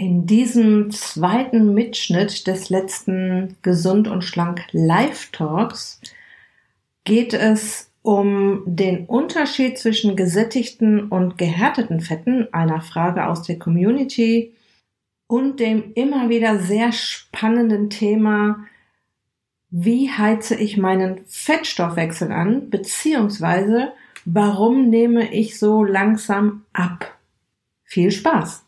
In diesem zweiten Mitschnitt des letzten Gesund und Schlank Live Talks geht es um den Unterschied zwischen gesättigten und gehärteten Fetten, einer Frage aus der Community und dem immer wieder sehr spannenden Thema, wie heize ich meinen Fettstoffwechsel an, beziehungsweise warum nehme ich so langsam ab? Viel Spaß!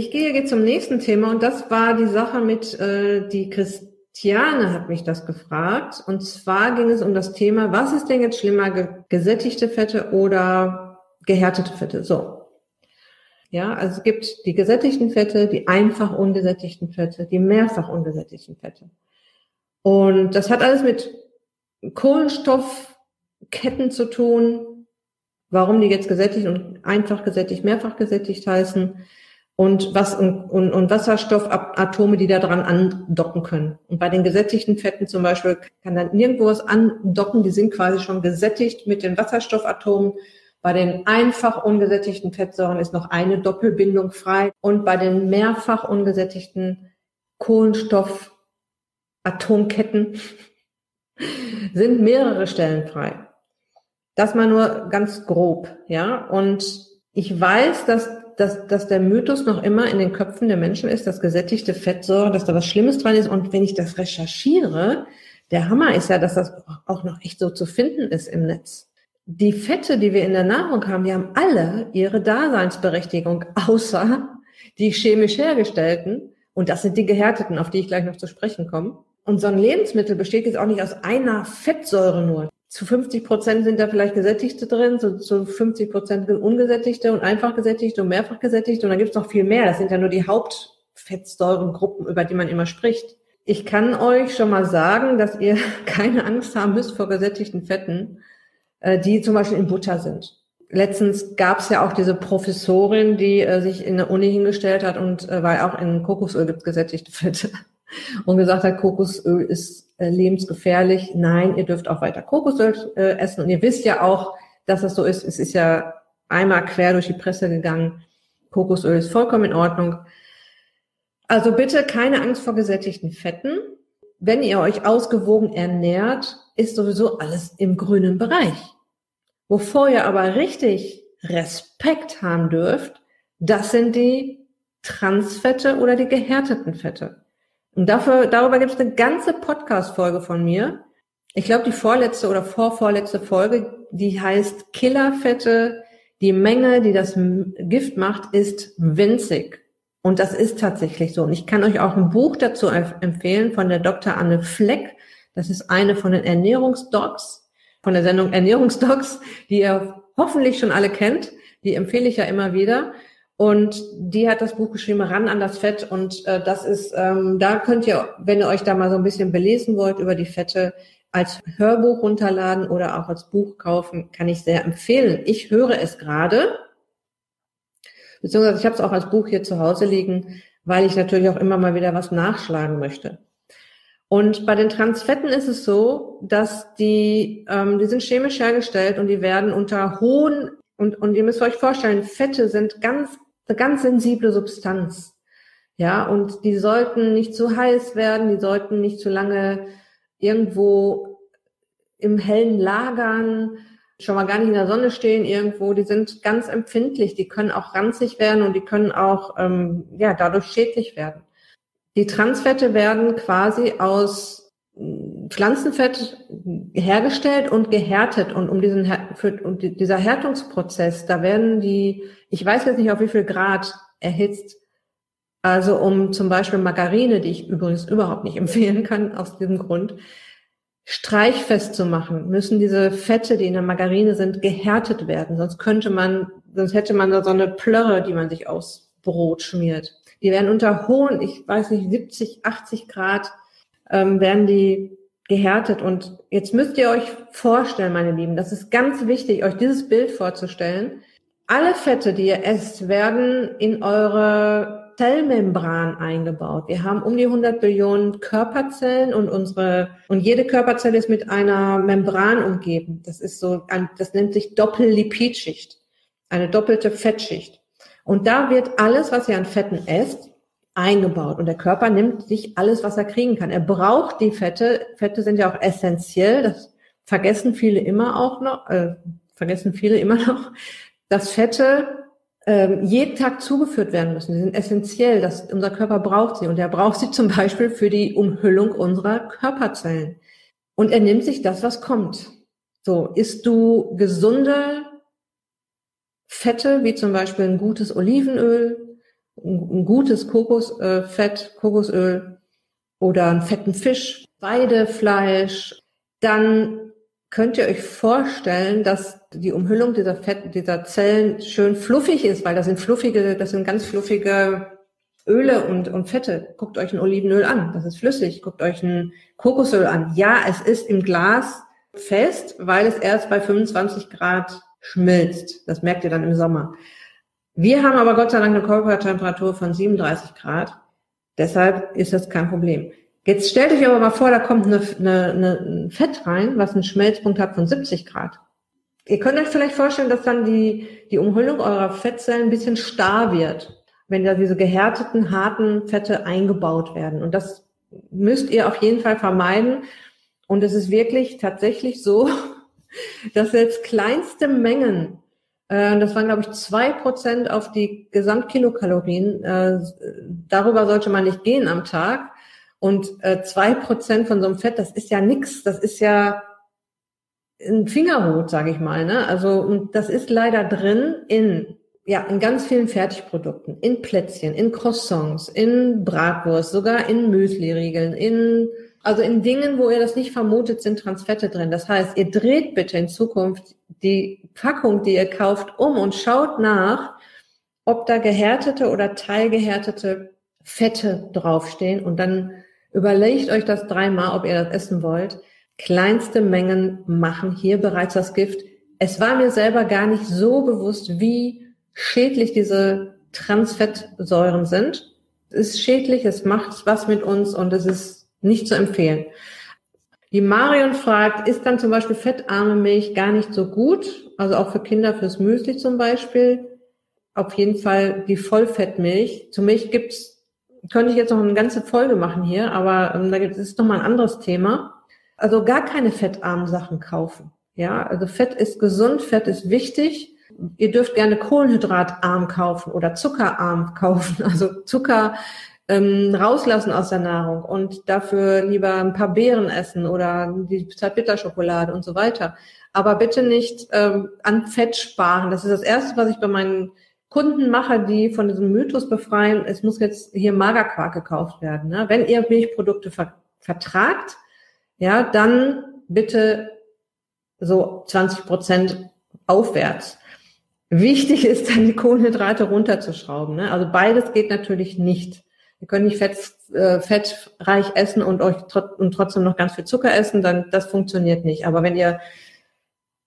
Ich gehe jetzt zum nächsten Thema und das war die Sache mit, äh, die Christiane hat mich das gefragt. Und zwar ging es um das Thema, was ist denn jetzt schlimmer, gesättigte Fette oder gehärtete Fette? So. Ja, also es gibt die gesättigten Fette, die einfach ungesättigten Fette, die mehrfach ungesättigten Fette. Und das hat alles mit Kohlenstoffketten zu tun, warum die jetzt gesättigt und einfach gesättigt, mehrfach gesättigt heißen und, was, und, und, Wasserstoffatome, die da dran andocken können. Und bei den gesättigten Fetten zum Beispiel kann dann nirgendwo was andocken, die sind quasi schon gesättigt mit den Wasserstoffatomen. Bei den einfach ungesättigten Fettsäuren ist noch eine Doppelbindung frei und bei den mehrfach ungesättigten Kohlenstoffatomketten sind mehrere Stellen frei. Das mal nur ganz grob, ja. Und ich weiß, dass dass, dass der Mythos noch immer in den Köpfen der Menschen ist, dass gesättigte Fettsäuren, dass da was Schlimmes dran ist. Und wenn ich das recherchiere, der Hammer ist ja, dass das auch noch echt so zu finden ist im Netz. Die Fette, die wir in der Nahrung haben, die haben alle ihre Daseinsberechtigung, außer die chemisch hergestellten. Und das sind die gehärteten, auf die ich gleich noch zu sprechen komme. Und so ein Lebensmittel besteht jetzt auch nicht aus einer Fettsäure nur zu 50 Prozent sind da vielleicht Gesättigte drin, so zu 50 Prozent ungesättigte und einfach gesättigte und mehrfach gesättigte. Und dann gibt es noch viel mehr. Das sind ja nur die Hauptfettsäurengruppen, über die man immer spricht. Ich kann euch schon mal sagen, dass ihr keine Angst haben müsst vor gesättigten Fetten, äh, die zum Beispiel in Butter sind. Letztens gab es ja auch diese Professorin, die äh, sich in der Uni hingestellt hat und äh, weil auch in Kokosöl gibt gesättigte Fette und gesagt hat, Kokosöl ist äh, lebensgefährlich. Nein, ihr dürft auch weiter Kokosöl äh, essen. Und ihr wisst ja auch, dass das so ist. Es ist ja einmal quer durch die Presse gegangen. Kokosöl ist vollkommen in Ordnung. Also bitte keine Angst vor gesättigten Fetten. Wenn ihr euch ausgewogen ernährt, ist sowieso alles im grünen Bereich. Wovor ihr aber richtig Respekt haben dürft, das sind die Transfette oder die gehärteten Fette. Und dafür, darüber gibt es eine ganze Podcast-Folge von mir. Ich glaube, die vorletzte oder vorvorletzte Folge, die heißt Killerfette. Die Menge, die das Gift macht, ist winzig. Und das ist tatsächlich so. Und ich kann euch auch ein Buch dazu empfehlen von der Dr. Anne Fleck. Das ist eine von den Ernährungsdocs, von der Sendung Ernährungsdocs, die ihr hoffentlich schon alle kennt. Die empfehle ich ja immer wieder. Und die hat das Buch geschrieben, ran an das Fett. Und äh, das ist, ähm, da könnt ihr, wenn ihr euch da mal so ein bisschen belesen wollt über die Fette, als Hörbuch runterladen oder auch als Buch kaufen, kann ich sehr empfehlen. Ich höre es gerade, beziehungsweise ich habe es auch als Buch hier zu Hause liegen, weil ich natürlich auch immer mal wieder was nachschlagen möchte. Und bei den Transfetten ist es so, dass die, ähm, die sind chemisch hergestellt und die werden unter hohen und, und ihr müsst euch vorstellen, Fette sind ganz eine ganz sensible Substanz. Ja, und die sollten nicht zu heiß werden, die sollten nicht zu lange irgendwo im hellen lagern, schon mal gar nicht in der Sonne stehen irgendwo. Die sind ganz empfindlich, die können auch ranzig werden und die können auch ähm, ja dadurch schädlich werden. Die Transfette werden quasi aus Pflanzenfett hergestellt und gehärtet und um diesen für, um dieser Härtungsprozess, da werden die, ich weiß jetzt nicht auf wie viel Grad erhitzt, also um zum Beispiel Margarine, die ich übrigens überhaupt nicht empfehlen kann aus diesem Grund, streichfest zu machen, müssen diese Fette, die in der Margarine sind, gehärtet werden. Sonst könnte man, sonst hätte man da so eine Plörre, die man sich aus, Brot schmiert. Die werden unter hohen, ich weiß nicht, 70, 80 Grad ähm, werden die gehärtet. Und jetzt müsst ihr euch vorstellen, meine Lieben, das ist ganz wichtig, euch dieses Bild vorzustellen. Alle Fette, die ihr esst, werden in eure Zellmembran eingebaut. Wir haben um die 100 Billionen Körperzellen und unsere, und jede Körperzelle ist mit einer Membran umgeben. Das ist so, das nennt sich Doppellipidschicht. Eine doppelte Fettschicht. Und da wird alles, was ihr an Fetten esst, eingebaut. Und der Körper nimmt sich alles, was er kriegen kann. Er braucht die Fette. Fette sind ja auch essentiell. Das vergessen viele immer auch noch, äh, vergessen viele immer noch, dass Fette ähm, jeden Tag zugeführt werden müssen. Sie sind essentiell, dass unser Körper braucht sie. Und er braucht sie zum Beispiel für die Umhüllung unserer Körperzellen. Und er nimmt sich das, was kommt. So, isst du gesunde Fette, wie zum Beispiel ein gutes Olivenöl, ein gutes Kokosfett, äh, Kokosöl oder einen fetten Fisch, Weidefleisch, dann könnt ihr euch vorstellen, dass die Umhüllung dieser Fett, dieser Zellen schön fluffig ist, weil das sind fluffige, das sind ganz fluffige Öle und, und Fette. Guckt euch ein Olivenöl an, das ist flüssig. Guckt euch ein Kokosöl an. Ja, es ist im Glas fest, weil es erst bei 25 Grad schmilzt. Das merkt ihr dann im Sommer. Wir haben aber Gott sei Dank eine Körpertemperatur von 37 Grad. Deshalb ist das kein Problem. Jetzt stellt euch aber mal vor, da kommt eine, eine, ein Fett rein, was einen Schmelzpunkt hat von 70 Grad. Ihr könnt euch vielleicht vorstellen, dass dann die, die Umhüllung eurer Fettzellen ein bisschen starr wird, wenn da diese gehärteten, harten Fette eingebaut werden. Und das müsst ihr auf jeden Fall vermeiden. Und es ist wirklich tatsächlich so, dass selbst kleinste Mengen, das waren glaube ich zwei Prozent auf die Gesamtkilokalorien, äh, darüber sollte man nicht gehen am Tag, und äh, zwei Prozent von so einem Fett, das ist ja nix. Das ist ja ein Fingerhut, sage ich mal. Ne? Also und das ist leider drin in ja in ganz vielen Fertigprodukten, in Plätzchen, in Croissants, in Bratwurst, sogar in Müsli-Riegeln, in also in Dingen, wo ihr das nicht vermutet, sind Transfette drin. Das heißt, ihr dreht bitte in Zukunft die Packung, die ihr kauft, um und schaut nach, ob da gehärtete oder teilgehärtete Fette draufstehen und dann Überlegt euch das dreimal, ob ihr das essen wollt. Kleinste Mengen machen hier bereits das Gift. Es war mir selber gar nicht so bewusst, wie schädlich diese Transfettsäuren sind. Es ist schädlich, es macht was mit uns und es ist nicht zu empfehlen. Die Marion fragt, ist dann zum Beispiel fettarme Milch gar nicht so gut? Also auch für Kinder fürs Müsli zum Beispiel. Auf jeden Fall die Vollfettmilch. Zu Milch gibt's könnte ich jetzt noch eine ganze Folge machen hier, aber ähm, da gibt es noch mal ein anderes Thema. Also gar keine fettarmen Sachen kaufen. Ja, also Fett ist gesund, Fett ist wichtig. Ihr dürft gerne kohlenhydratarm kaufen oder zuckerarm kaufen, also Zucker ähm, rauslassen aus der Nahrung und dafür lieber ein paar Beeren essen oder die Zartbitterschokolade und so weiter. Aber bitte nicht ähm, an Fett sparen. Das ist das Erste, was ich bei meinen Kunden mache, die von diesem Mythos befreien, es muss jetzt hier Magerquark gekauft werden. Ne? Wenn ihr Milchprodukte ver vertragt, ja, dann bitte so 20 Prozent aufwärts. Wichtig ist dann die Kohlenhydrate runterzuschrauben. Ne? Also beides geht natürlich nicht. Ihr könnt nicht fett, äh, fettreich essen und euch tr und trotzdem noch ganz viel Zucker essen, dann das funktioniert nicht. Aber wenn ihr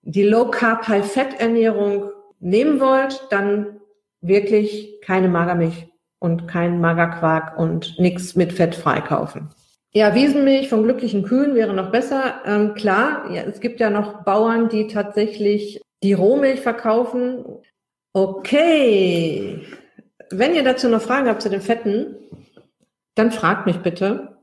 die Low Carb High Fett Ernährung nehmen wollt, dann wirklich keine Magermilch und kein Magerquark und nichts mit Fett freikaufen. Ja, Wiesenmilch von glücklichen Kühen wäre noch besser. Ähm, klar, ja, es gibt ja noch Bauern, die tatsächlich die Rohmilch verkaufen. Okay. Wenn ihr dazu noch Fragen habt zu den Fetten, dann fragt mich bitte.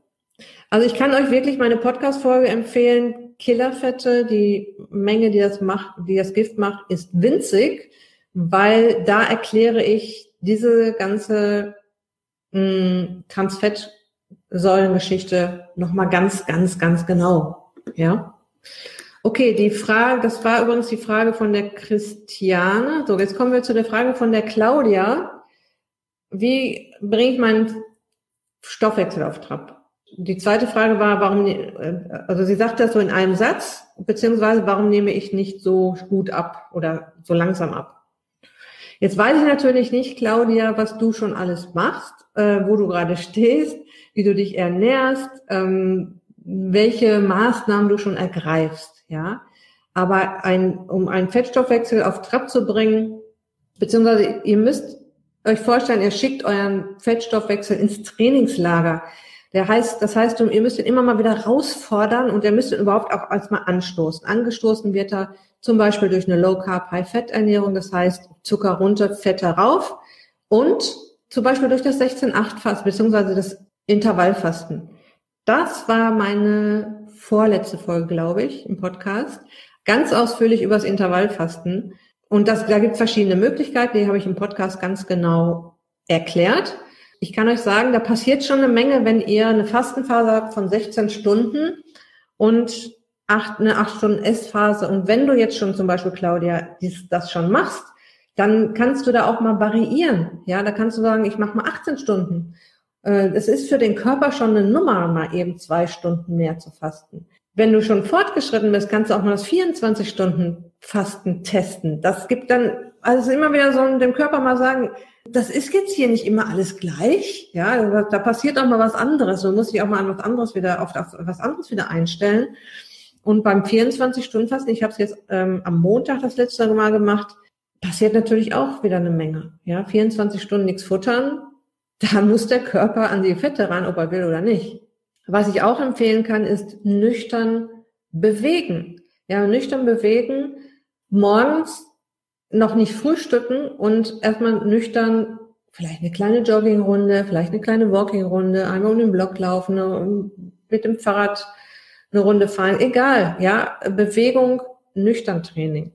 Also ich kann euch wirklich meine Podcast-Folge empfehlen. Killerfette, die Menge, die das macht, die das Gift macht, ist winzig weil da erkläre ich diese ganze mh, Transfettsäulengeschichte nochmal ganz, ganz, ganz genau. Ja. Okay, die Frage, das war übrigens die Frage von der Christiane. So, jetzt kommen wir zu der Frage von der Claudia. Wie bringe ich meinen Stoffwechsel auf Trab? Die zweite Frage war, warum, also sie sagt das so in einem Satz, beziehungsweise warum nehme ich nicht so gut ab oder so langsam ab? Jetzt weiß ich natürlich nicht, Claudia, was du schon alles machst, äh, wo du gerade stehst, wie du dich ernährst, ähm, welche Maßnahmen du schon ergreifst, ja. Aber ein, um einen Fettstoffwechsel auf Trab zu bringen, beziehungsweise ihr müsst euch vorstellen, ihr schickt euren Fettstoffwechsel ins Trainingslager. Der heißt, das heißt, ihr müsst ihn immer mal wieder herausfordern und ihr müsst ihn überhaupt auch erstmal anstoßen. Angestoßen wird er zum Beispiel durch eine Low Carb High Fett Ernährung, das heißt Zucker runter, Fett herauf und zum Beispiel durch das 16-8 Fasten beziehungsweise das Intervallfasten. Das war meine vorletzte Folge, glaube ich, im Podcast. Ganz ausführlich über das Intervallfasten. Und das, da gibt es verschiedene Möglichkeiten, die habe ich im Podcast ganz genau erklärt. Ich kann euch sagen, da passiert schon eine Menge, wenn ihr eine Fastenphase habt von 16 Stunden und acht, eine 8 Stunden Essphase. Und wenn du jetzt schon zum Beispiel, Claudia, dies, das schon machst, dann kannst du da auch mal variieren. Ja, da kannst du sagen, ich mache mal 18 Stunden. Es äh, ist für den Körper schon eine Nummer, mal eben zwei Stunden mehr zu fasten. Wenn du schon fortgeschritten bist, kannst du auch mal das 24 Stunden Fasten testen. Das gibt dann, also immer wieder so dem Körper mal sagen, das ist jetzt hier nicht immer alles gleich. Ja, da passiert auch mal was anderes. Du musst dich auch mal an was anderes wieder, auf, auf was anderes wieder einstellen. Und beim 24-Stunden-Fasten, ich habe es jetzt ähm, am Montag das letzte Mal gemacht, passiert natürlich auch wieder eine Menge. Ja, 24 Stunden nichts futtern, da muss der Körper an die Fette ran, ob er will oder nicht. Was ich auch empfehlen kann, ist nüchtern bewegen. Ja, nüchtern bewegen, morgens noch nicht frühstücken und erstmal nüchtern vielleicht eine kleine Joggingrunde, vielleicht eine kleine Walkingrunde, einmal um den Block laufen, mit dem Fahrrad eine Runde fahren, egal, ja, Bewegung, nüchtern Training.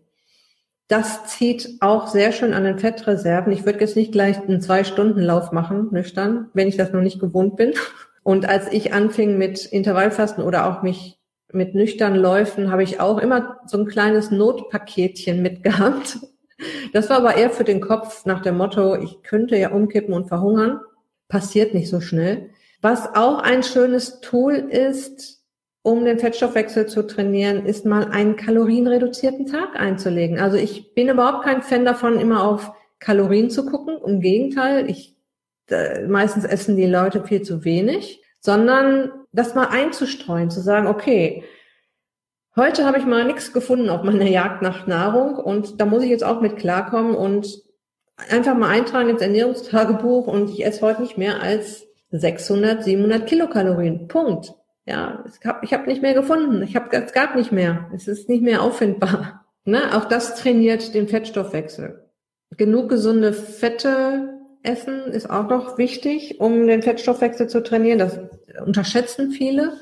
Das zieht auch sehr schön an den Fettreserven. Ich würde jetzt nicht gleich einen Zwei-Stunden-Lauf machen, nüchtern, wenn ich das noch nicht gewohnt bin. Und als ich anfing mit Intervallfasten oder auch mich mit nüchtern Läufen, habe ich auch immer so ein kleines Notpaketchen mitgehabt. Das war aber eher für den Kopf nach dem Motto, ich könnte ja umkippen und verhungern. Passiert nicht so schnell. Was auch ein schönes Tool ist, um den Fettstoffwechsel zu trainieren, ist mal einen kalorienreduzierten Tag einzulegen. Also ich bin überhaupt kein Fan davon, immer auf Kalorien zu gucken. Im Gegenteil, ich äh, meistens essen die Leute viel zu wenig, sondern das mal einzustreuen, zu sagen, okay, heute habe ich mal nichts gefunden auf meiner Jagd nach Nahrung und da muss ich jetzt auch mit klarkommen und einfach mal eintragen ins Ernährungstagebuch und ich esse heute nicht mehr als 600, 700 Kilokalorien. Punkt. Ja, gab, ich habe nicht mehr gefunden. Ich habe, es gab nicht mehr. Es ist nicht mehr auffindbar. Ne? Auch das trainiert den Fettstoffwechsel. Genug gesunde Fette essen ist auch noch wichtig, um den Fettstoffwechsel zu trainieren. Das unterschätzen viele.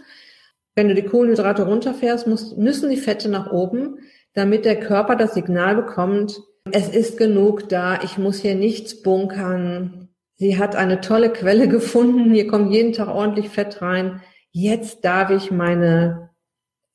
Wenn du die Kohlenhydrate runterfährst, muss, müssen die Fette nach oben, damit der Körper das Signal bekommt, es ist genug da, ich muss hier nichts bunkern. Sie hat eine tolle Quelle gefunden, hier kommt jeden Tag ordentlich Fett rein jetzt darf ich meine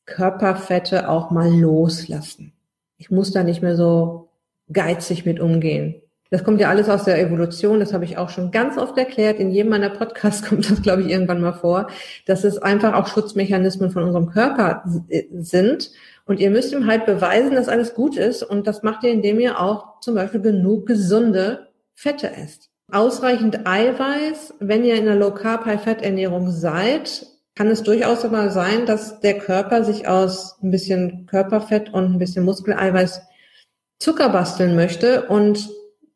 Körperfette auch mal loslassen. Ich muss da nicht mehr so geizig mit umgehen. Das kommt ja alles aus der Evolution, das habe ich auch schon ganz oft erklärt. In jedem meiner Podcasts kommt das, glaube ich, irgendwann mal vor, dass es einfach auch Schutzmechanismen von unserem Körper sind. Und ihr müsst ihm halt beweisen, dass alles gut ist. Und das macht ihr, indem ihr auch zum Beispiel genug gesunde Fette esst. Ausreichend Eiweiß, wenn ihr in einer Low Carb High Fett Ernährung seid, kann es durchaus aber sein, dass der Körper sich aus ein bisschen Körperfett und ein bisschen Muskeleiweiß Zucker basteln möchte und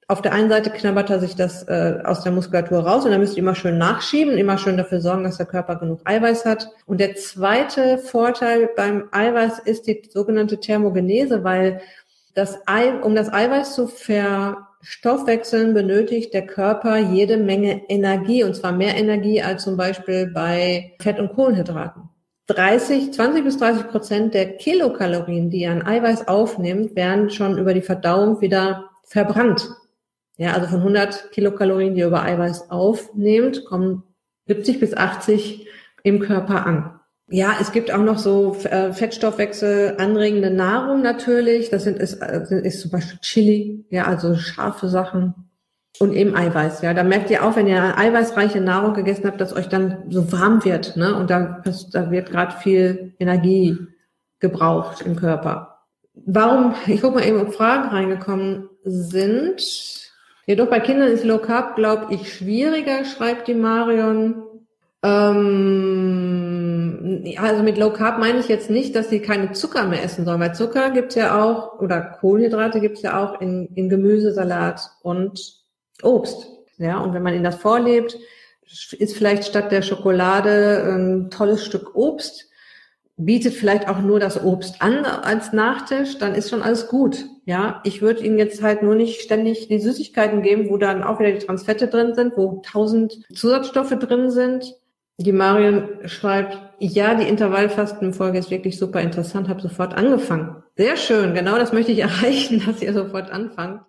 auf der einen Seite knabbert er sich das äh, aus der Muskulatur raus und dann müsst ihr immer schön nachschieben, immer schön dafür sorgen, dass der Körper genug Eiweiß hat. Und der zweite Vorteil beim Eiweiß ist die sogenannte Thermogenese, weil das Ei, um das Eiweiß zu ver Stoffwechseln benötigt der Körper jede Menge Energie und zwar mehr Energie als zum Beispiel bei Fett- und Kohlenhydraten. 30, 20 bis 30 Prozent der Kilokalorien, die ein Eiweiß aufnimmt, werden schon über die Verdauung wieder verbrannt. Ja, also von 100 Kilokalorien, die ihr über Eiweiß aufnehmt, kommen 70 bis 80 im Körper an. Ja, es gibt auch noch so äh, Fettstoffwechsel anregende Nahrung natürlich. Das sind ist, äh, ist zum Beispiel Chili, ja, also scharfe Sachen und eben Eiweiß. Ja, da merkt ihr auch, wenn ihr eiweißreiche Nahrung gegessen habt, dass euch dann so warm wird, ne? Und da, da wird gerade viel Energie gebraucht im Körper. Warum? Ich gucke mal eben, ob Fragen reingekommen sind. Jedoch bei Kindern ist Low Carb, glaube ich, schwieriger, schreibt die Marion. Ähm, also mit Low Carb meine ich jetzt nicht, dass sie keine Zucker mehr essen sollen, weil Zucker gibt's ja auch, oder Kohlenhydrate gibt's ja auch in, in Gemüse, Salat und Obst. Ja, und wenn man ihnen das vorlebt, ist vielleicht statt der Schokolade ein tolles Stück Obst, bietet vielleicht auch nur das Obst an als Nachtisch, dann ist schon alles gut. Ja, ich würde ihnen jetzt halt nur nicht ständig die Süßigkeiten geben, wo dann auch wieder die Transfette drin sind, wo tausend Zusatzstoffe drin sind. Die Marion schreibt, ja, die Intervallfastenfolge ist wirklich super interessant, habe sofort angefangen. Sehr schön, genau das möchte ich erreichen, dass ihr sofort anfangt.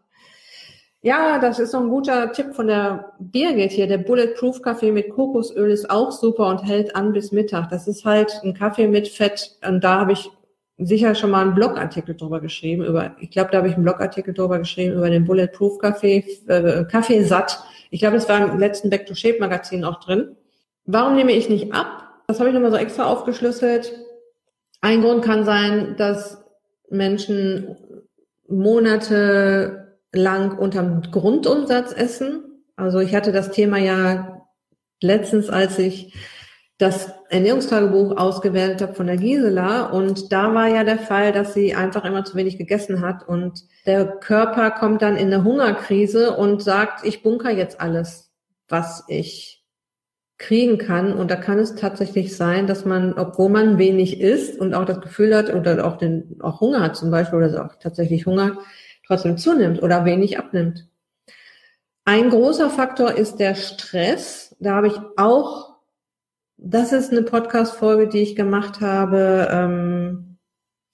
Ja, das ist so ein guter Tipp von der Birgit hier. Der Bulletproof Kaffee mit Kokosöl ist auch super und hält an bis Mittag. Das ist halt ein Kaffee mit Fett. Und da habe ich sicher schon mal einen Blogartikel drüber geschrieben. Über, ich glaube, da habe ich einen Blogartikel drüber geschrieben über den Bulletproof Kaffee, äh, Kaffee satt. Ich glaube, es war im letzten Back to Shape Magazin auch drin. Warum nehme ich nicht ab? Das habe ich nochmal so extra aufgeschlüsselt. Ein Grund kann sein, dass Menschen Monate lang unterm Grundumsatz essen. Also ich hatte das Thema ja letztens, als ich das Ernährungstagebuch ausgewählt habe von der Gisela und da war ja der Fall, dass sie einfach immer zu wenig gegessen hat und der Körper kommt dann in eine Hungerkrise und sagt, ich bunker jetzt alles, was ich kriegen kann und da kann es tatsächlich sein, dass man, obwohl man wenig isst und auch das Gefühl hat oder auch den auch Hunger hat zum Beispiel oder auch tatsächlich Hunger, trotzdem zunimmt oder wenig abnimmt. Ein großer Faktor ist der Stress. Da habe ich auch, das ist eine Podcast-Folge, die ich gemacht habe, ähm,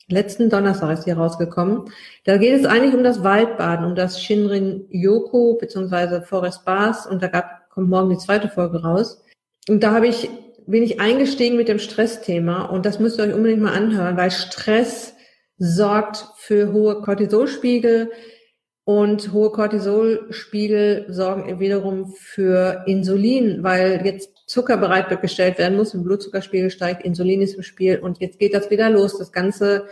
letzten Donnerstag ist die rausgekommen. Da geht es eigentlich um das Waldbaden, um das Shinrin Yoku beziehungsweise Forest Bars und da gab, kommt morgen die zweite Folge raus. Und da habe ich, bin ich eingestiegen mit dem Stressthema und das müsst ihr euch unbedingt mal anhören, weil Stress sorgt für hohe Cortisolspiegel und hohe Cortisolspiegel sorgen wiederum für Insulin, weil jetzt Zucker bereitgestellt werden muss, im Blutzuckerspiegel steigt, Insulin ist im Spiel und jetzt geht das wieder los. Das Ganze,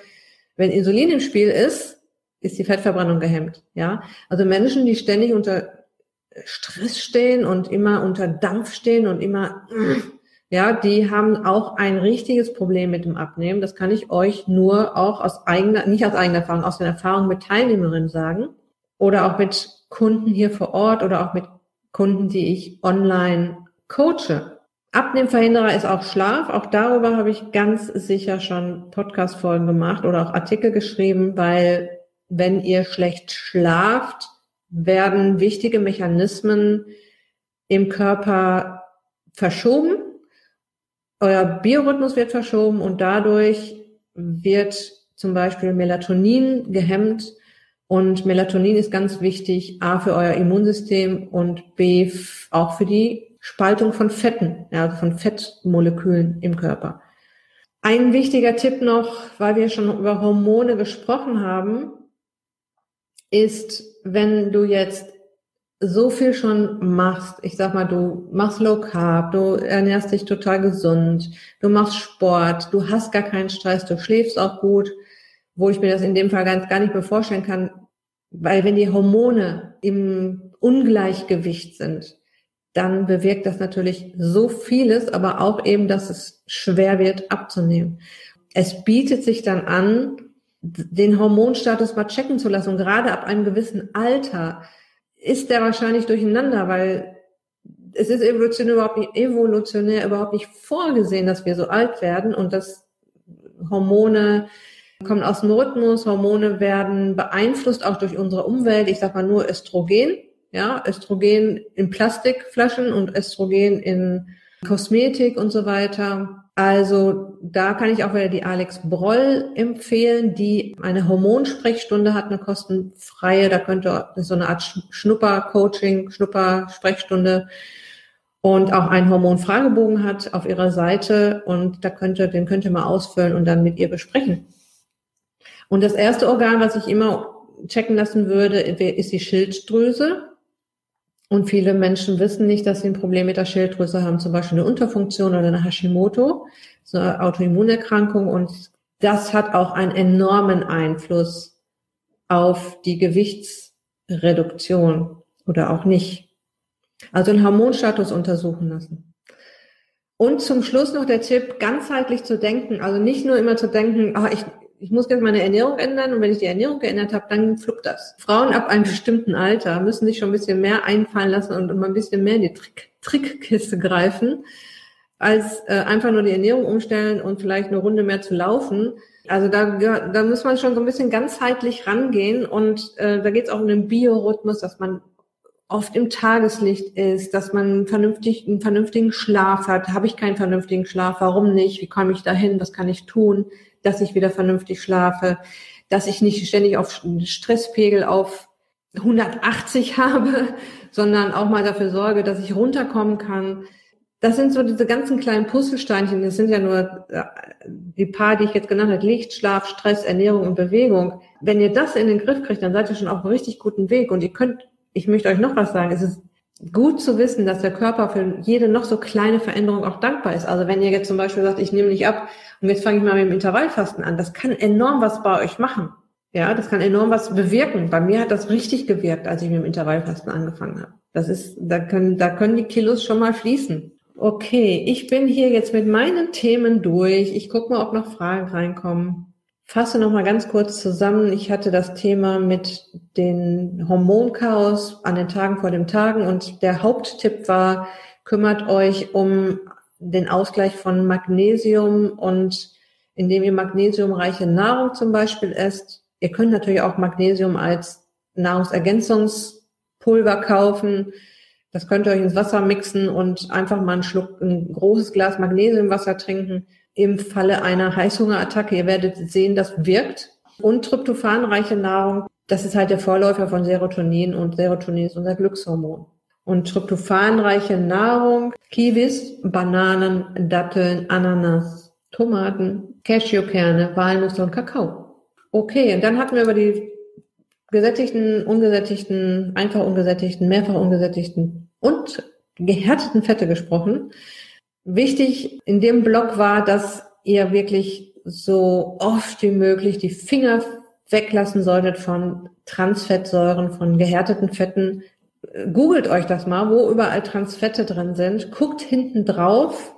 wenn Insulin im Spiel ist, ist die Fettverbrennung gehemmt. Ja, also Menschen, die ständig unter Stress stehen und immer unter Dampf stehen und immer ja, die haben auch ein richtiges Problem mit dem Abnehmen. Das kann ich euch nur auch aus eigener, nicht aus eigener Erfahrung, aus der Erfahrung mit Teilnehmerinnen sagen oder auch mit Kunden hier vor Ort oder auch mit Kunden, die ich online coache. Abnehmverhinderer ist auch Schlaf. Auch darüber habe ich ganz sicher schon Podcast-Folgen gemacht oder auch Artikel geschrieben, weil wenn ihr schlecht schlaft, werden wichtige Mechanismen im Körper verschoben euer Biorhythmus wird verschoben und dadurch wird zum Beispiel Melatonin gehemmt. Und Melatonin ist ganz wichtig, A, für euer Immunsystem und B, auch für die Spaltung von Fetten, ja, von Fettmolekülen im Körper. Ein wichtiger Tipp noch, weil wir schon über Hormone gesprochen haben, ist, wenn du jetzt so viel schon machst, ich sag mal, du machst Low Carb, du ernährst dich total gesund, du machst Sport, du hast gar keinen Stress, du schläfst auch gut, wo ich mir das in dem Fall ganz gar nicht mehr vorstellen kann, weil wenn die Hormone im Ungleichgewicht sind, dann bewirkt das natürlich so vieles, aber auch eben, dass es schwer wird abzunehmen. Es bietet sich dann an, den Hormonstatus mal checken zu lassen und gerade ab einem gewissen Alter ist der wahrscheinlich durcheinander, weil es ist evolutionär überhaupt nicht, evolutionär überhaupt nicht vorgesehen, dass wir so alt werden und dass Hormone kommen aus dem Rhythmus, Hormone werden beeinflusst auch durch unsere Umwelt. Ich sag mal nur Östrogen, ja, Östrogen in Plastikflaschen und Östrogen in Kosmetik und so weiter. Also da kann ich auch wieder die Alex Broll empfehlen, die eine Hormonsprechstunde hat, eine kostenfreie. Da könnte so eine Art Schnupper-Coaching, Schnupper-Sprechstunde und auch einen Hormonfragebogen hat auf ihrer Seite und da könnte, den könnt ihr mal ausfüllen und dann mit ihr besprechen. Und das erste Organ, was ich immer checken lassen würde, ist die Schilddrüse. Und viele Menschen wissen nicht, dass sie ein Problem mit der Schilddrüse haben, zum Beispiel eine Unterfunktion oder eine Hashimoto, so eine Autoimmunerkrankung. Und das hat auch einen enormen Einfluss auf die Gewichtsreduktion oder auch nicht. Also einen Hormonstatus untersuchen lassen. Und zum Schluss noch der Tipp, ganzheitlich zu denken. Also nicht nur immer zu denken, ah, ich, ich muss jetzt meine Ernährung ändern und wenn ich die Ernährung geändert habe, dann fluppt das. Frauen ab einem bestimmten Alter müssen sich schon ein bisschen mehr einfallen lassen und mal ein bisschen mehr in die Trick, Trickkiste greifen, als äh, einfach nur die Ernährung umstellen und vielleicht eine Runde mehr zu laufen. Also da, da muss man schon so ein bisschen ganzheitlich rangehen und äh, da geht es auch um den Biorhythmus, dass man oft im Tageslicht ist, dass man vernünftig, einen vernünftigen Schlaf hat. Habe ich keinen vernünftigen Schlaf? Warum nicht? Wie komme ich dahin? Was kann ich tun, dass ich wieder vernünftig schlafe? Dass ich nicht ständig auf Stresspegel auf 180 habe, sondern auch mal dafür sorge, dass ich runterkommen kann. Das sind so diese ganzen kleinen Puzzlesteinchen. Das sind ja nur äh, die paar, die ich jetzt genannt habe. Licht, Schlaf, Stress, Ernährung und Bewegung. Wenn ihr das in den Griff kriegt, dann seid ihr schon auf einem richtig guten Weg. Und ihr könnt ich möchte euch noch was sagen. Es ist gut zu wissen, dass der Körper für jede noch so kleine Veränderung auch dankbar ist. Also wenn ihr jetzt zum Beispiel sagt, ich nehme nicht ab und jetzt fange ich mal mit dem Intervallfasten an, das kann enorm was bei euch machen. Ja, das kann enorm was bewirken. Bei mir hat das richtig gewirkt, als ich mit dem Intervallfasten angefangen habe. Das ist, da können, da können die Kilos schon mal fließen. Okay, ich bin hier jetzt mit meinen Themen durch. Ich gucke mal, ob noch Fragen reinkommen fasse noch mal ganz kurz zusammen. Ich hatte das Thema mit den Hormonchaos an den Tagen vor dem Tagen und der Haupttipp war, kümmert euch um den Ausgleich von Magnesium und indem ihr magnesiumreiche Nahrung zum Beispiel esst. Ihr könnt natürlich auch Magnesium als Nahrungsergänzungspulver kaufen. Das könnt ihr euch ins Wasser mixen und einfach mal einen Schluck, ein großes Glas Magnesiumwasser trinken im Falle einer Heißhungerattacke. Ihr werdet sehen, das wirkt. Und tryptophanreiche Nahrung, das ist halt der Vorläufer von Serotonin und Serotonin ist unser Glückshormon. Und tryptophanreiche Nahrung, Kiwis, Bananen, Datteln, Ananas, Tomaten, Cashewkerne, Walnüsse und Kakao. Okay, und dann hatten wir über die gesättigten, ungesättigten, einfach ungesättigten, mehrfach ungesättigten und gehärteten Fette gesprochen. Wichtig in dem Blog war, dass ihr wirklich so oft wie möglich die Finger weglassen solltet von Transfettsäuren, von gehärteten Fetten. Googelt euch das mal, wo überall Transfette drin sind. Guckt hinten drauf,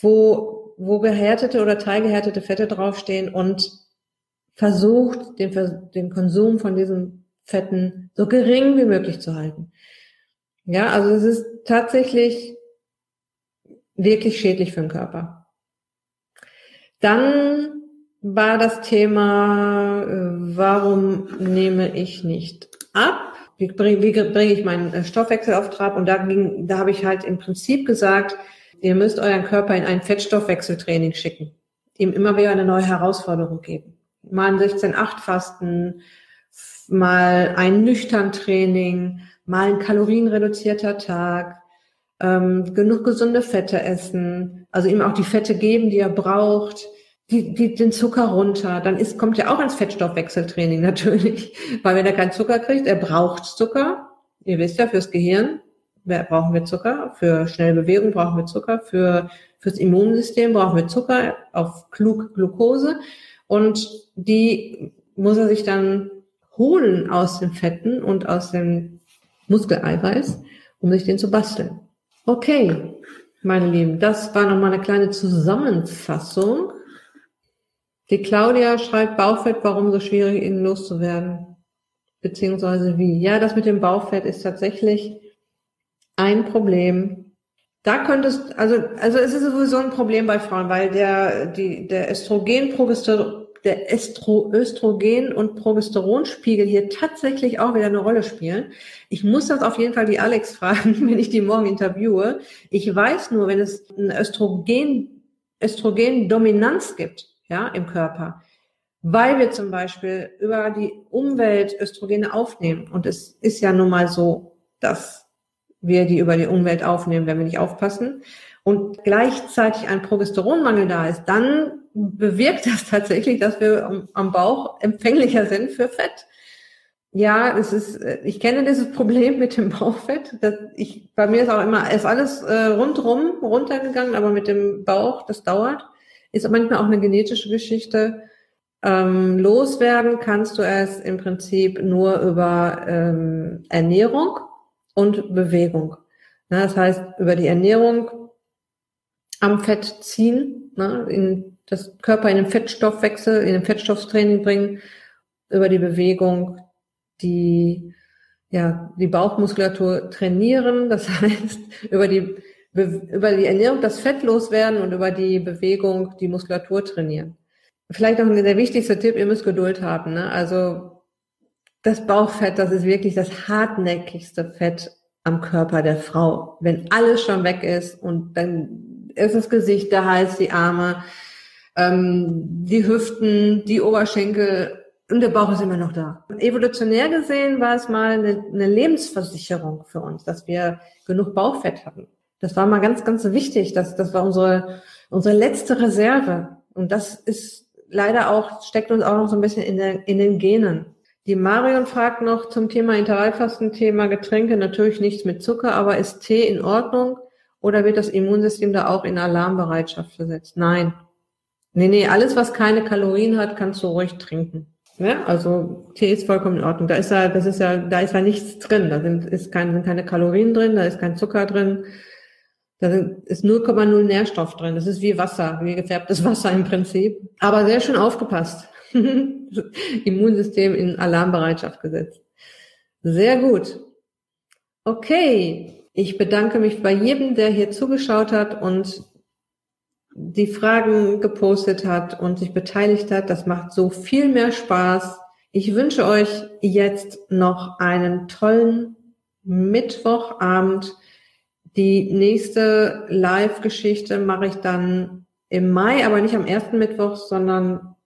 wo, wo gehärtete oder teilgehärtete Fette draufstehen und versucht, den, den Konsum von diesen Fetten so gering wie möglich zu halten. Ja, also es ist tatsächlich wirklich schädlich für den Körper. Dann war das Thema, äh, warum nehme ich nicht ab? Wie bringe, wie bringe ich meinen äh, Stoffwechsel auf Trab? Und da ging, da habe ich halt im Prinzip gesagt, ihr müsst euren Körper in ein Fettstoffwechseltraining schicken, ihm immer wieder eine neue Herausforderung geben. Mal ein 16-8-Fasten, mal ein nüchtern Training, mal ein kalorienreduzierter Tag, ähm, genug gesunde Fette essen, also ihm auch die Fette geben, die er braucht, die, die, den Zucker runter. Dann ist, kommt er auch ins Fettstoffwechseltraining natürlich, weil wenn er keinen Zucker kriegt, er braucht Zucker. Ihr wisst ja, fürs Gehirn brauchen wir Zucker, für schnelle Bewegung brauchen wir Zucker, für fürs Immunsystem brauchen wir Zucker auf Klug Glucose und die muss er sich dann holen aus den Fetten und aus dem Muskeleiweiß, um sich den zu basteln. Okay, meine Lieben, das war nochmal eine kleine Zusammenfassung. Die Claudia schreibt Bauchfett, warum so schwierig, ihn loszuwerden? Beziehungsweise wie? Ja, das mit dem Bauchfett ist tatsächlich ein Problem. Da könntest, also, also es ist sowieso ein Problem bei Frauen, weil der, die, der Östrogenprogesteron, der Estro Östrogen- und Progesteronspiegel hier tatsächlich auch wieder eine Rolle spielen. Ich muss das auf jeden Fall die Alex fragen, wenn ich die morgen interviewe. Ich weiß nur, wenn es eine Östrogen, Östrogendominanz gibt, ja, im Körper, weil wir zum Beispiel über die Umwelt Östrogene aufnehmen. Und es ist ja nun mal so, dass wir die über die Umwelt aufnehmen, wenn wir nicht aufpassen. Und gleichzeitig ein Progesteronmangel da ist, dann bewirkt das tatsächlich, dass wir am Bauch empfänglicher sind für Fett. Ja, es ist, ich kenne dieses Problem mit dem Bauchfett. Ich, bei mir ist auch immer, ist alles äh, rundrum runtergegangen, aber mit dem Bauch, das dauert. Ist manchmal auch eine genetische Geschichte. Ähm, loswerden kannst du es im Prinzip nur über ähm, Ernährung. und Bewegung. das heißt, über die Ernährung am Fett ziehen, in das Körper in den Fettstoffwechsel, in den Fettstofftraining bringen, über die Bewegung die, ja, die Bauchmuskulatur trainieren, das heißt, über die, über die Ernährung das Fett loswerden und über die Bewegung die Muskulatur trainieren. Vielleicht noch der wichtigste Tipp, ihr müsst Geduld haben. Ne? Also das Bauchfett, das ist wirklich das hartnäckigste Fett am Körper der Frau. Wenn alles schon weg ist und dann ist das Gesicht, der Hals, die Arme, ähm, die Hüften, die Oberschenkel und der Bauch ist immer noch da. Evolutionär gesehen war es mal eine, eine Lebensversicherung für uns, dass wir genug Bauchfett hatten. Das war mal ganz, ganz wichtig. Das, das war unsere, unsere letzte Reserve. Und das ist leider auch, steckt uns auch noch so ein bisschen in, der, in den Genen. Die Marion fragt noch zum Thema Intervallfasten, Thema Getränke, natürlich nichts mit Zucker, aber ist Tee in Ordnung oder wird das Immunsystem da auch in Alarmbereitschaft versetzt? Nein. Nee, nee, alles, was keine Kalorien hat, kannst du ruhig trinken. Ja, also Tee ist vollkommen in Ordnung. Da ist ja, das ist ja, da ist ja nichts drin. Da sind, ist kein, sind keine Kalorien drin, da ist kein Zucker drin. Da ist 0,0 Nährstoff drin. Das ist wie Wasser, wie gefärbtes Wasser im Prinzip. Aber sehr schön aufgepasst. Immunsystem in Alarmbereitschaft gesetzt. Sehr gut. Okay. Ich bedanke mich bei jedem, der hier zugeschaut hat und die Fragen gepostet hat und sich beteiligt hat. Das macht so viel mehr Spaß. Ich wünsche euch jetzt noch einen tollen Mittwochabend. Die nächste Live-Geschichte mache ich dann im Mai, aber nicht am ersten Mittwoch, sondern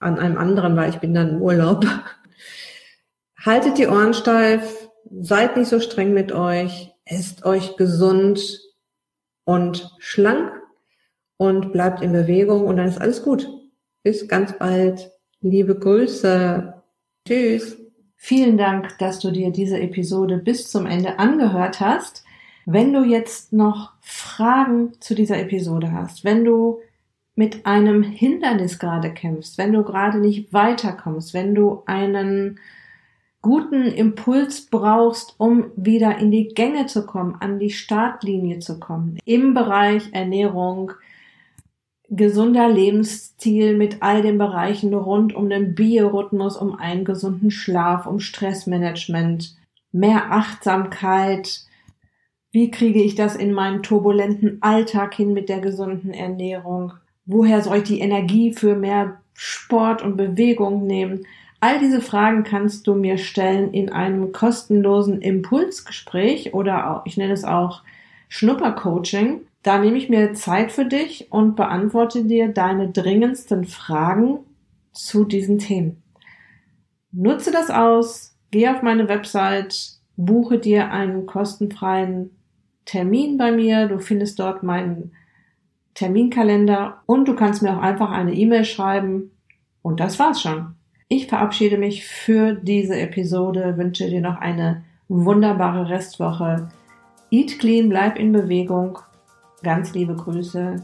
an einem anderen, weil ich bin dann im Urlaub. Haltet die Ohren steif, seid nicht so streng mit euch, esst euch gesund und schlank und bleibt in Bewegung und dann ist alles gut. Bis ganz bald. Liebe Grüße. Tschüss. Vielen Dank, dass du dir diese Episode bis zum Ende angehört hast. Wenn du jetzt noch Fragen zu dieser Episode hast, wenn du mit einem Hindernis gerade kämpfst, wenn du gerade nicht weiterkommst, wenn du einen guten Impuls brauchst, um wieder in die Gänge zu kommen, an die Startlinie zu kommen, im Bereich Ernährung, gesunder Lebensstil mit all den Bereichen rund um den Biorhythmus, um einen gesunden Schlaf, um Stressmanagement, mehr Achtsamkeit. Wie kriege ich das in meinen turbulenten Alltag hin mit der gesunden Ernährung? Woher soll ich die Energie für mehr Sport und Bewegung nehmen? All diese Fragen kannst du mir stellen in einem kostenlosen Impulsgespräch oder auch, ich nenne es auch Schnuppercoaching. Da nehme ich mir Zeit für dich und beantworte dir deine dringendsten Fragen zu diesen Themen. Nutze das aus, geh auf meine Website, buche dir einen kostenfreien Termin bei mir. Du findest dort meinen Terminkalender und du kannst mir auch einfach eine E-Mail schreiben. Und das war's schon. Ich verabschiede mich für diese Episode, wünsche dir noch eine wunderbare Restwoche. Eat clean, bleib in Bewegung Ganz liebe Grüße.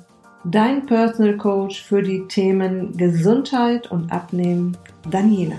Dein Personal Coach für die Themen Gesundheit und Abnehmen, Daniela.